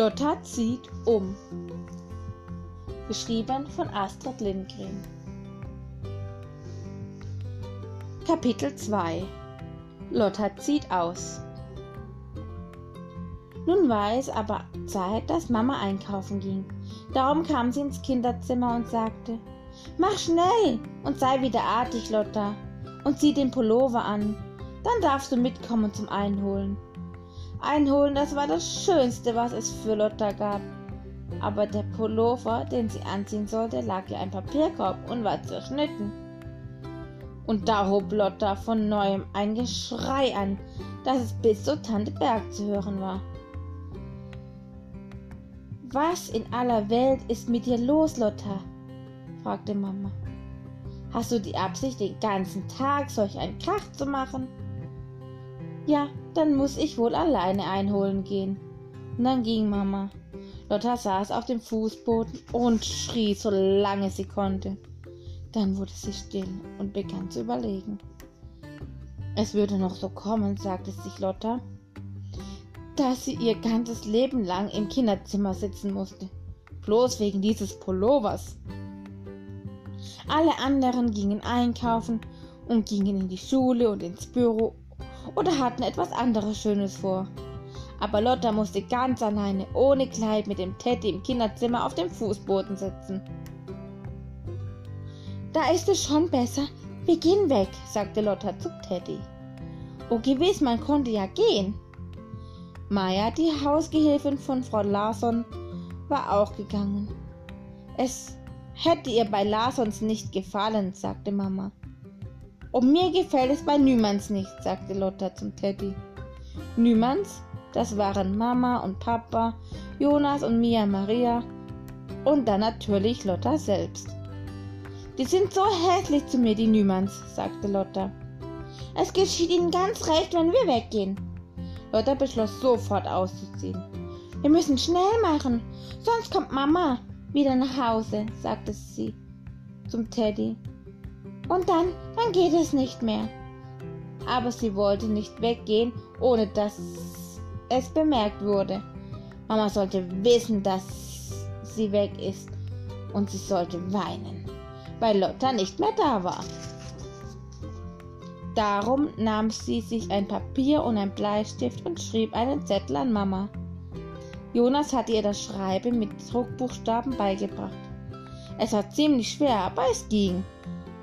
Lotta zieht um. Geschrieben von Astrid Lindgren. Kapitel 2 Lotta zieht aus. Nun war es aber Zeit, dass Mama einkaufen ging. Darum kam sie ins Kinderzimmer und sagte, Mach schnell und sei wieder artig, Lotta, und zieh den Pullover an. Dann darfst du mitkommen zum Einholen. Einholen, das war das Schönste, was es für Lotta gab. Aber der Pullover, den sie anziehen sollte, lag ja ein Papierkorb und war zerschnitten. Und da hob Lotta von neuem ein Geschrei an, dass es bis zur Tante Berg zu hören war. Was in aller Welt ist mit dir los, Lotta? fragte Mama. Hast du die Absicht, den ganzen Tag solch einen Krach zu machen? Ja, dann muss ich wohl alleine einholen gehen. Und dann ging Mama. Lotta saß auf dem Fußboden und schrie, solange sie konnte. Dann wurde sie still und begann zu überlegen. Es würde noch so kommen, sagte sich Lotta, dass sie ihr ganzes Leben lang im Kinderzimmer sitzen musste. Bloß wegen dieses Pullovers. Alle anderen gingen einkaufen und gingen in die Schule und ins Büro oder hatten etwas anderes Schönes vor. Aber Lotta musste ganz alleine, ohne Kleid, mit dem Teddy im Kinderzimmer auf dem Fußboden sitzen. Da ist es schon besser. Wir gehen weg, sagte Lotta zu Teddy. Oh gewiss, man konnte ja gehen. Maya, die Hausgehilfin von Frau Larson, war auch gegangen. Es hätte ihr bei Larsons nicht gefallen, sagte Mama. Und mir gefällt es bei Nümanns nicht, sagte Lotta zum Teddy. Nümanns, das waren Mama und Papa, Jonas und Mia Maria und dann natürlich Lotta selbst. Die sind so hässlich zu mir, die Nümanns, sagte Lotta. Es geschieht ihnen ganz recht, wenn wir weggehen. Lotta beschloss sofort auszuziehen. Wir müssen schnell machen, sonst kommt Mama wieder nach Hause, sagte sie zum Teddy. Und dann, dann geht es nicht mehr. Aber sie wollte nicht weggehen, ohne dass es bemerkt wurde. Mama sollte wissen, dass sie weg ist. Und sie sollte weinen, weil Lotta nicht mehr da war. Darum nahm sie sich ein Papier und ein Bleistift und schrieb einen Zettel an Mama. Jonas hatte ihr das Schreiben mit Druckbuchstaben beigebracht. Es war ziemlich schwer, aber es ging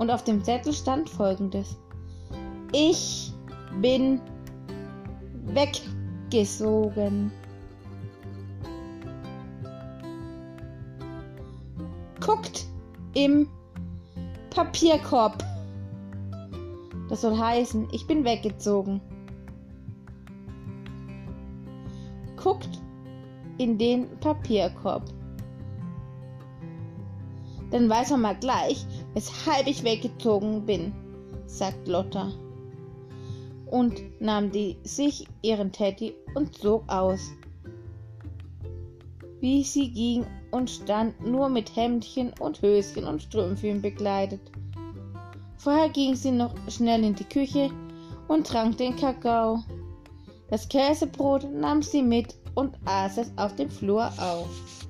und auf dem Zettel stand folgendes. Ich bin weggesogen. Guckt im Papierkorb. Das soll heißen, ich bin weggezogen. Guckt in den Papierkorb. Dann weiß man mal gleich, weshalb ich weggezogen bin, sagt Lotta und nahm die, sich ihren Teddy und zog aus. Wie sie ging und stand nur mit Hemdchen und Höschen und Strümpfen bekleidet. Vorher ging sie noch schnell in die Küche und trank den Kakao. Das Käsebrot nahm sie mit und aß es auf dem Flur auf.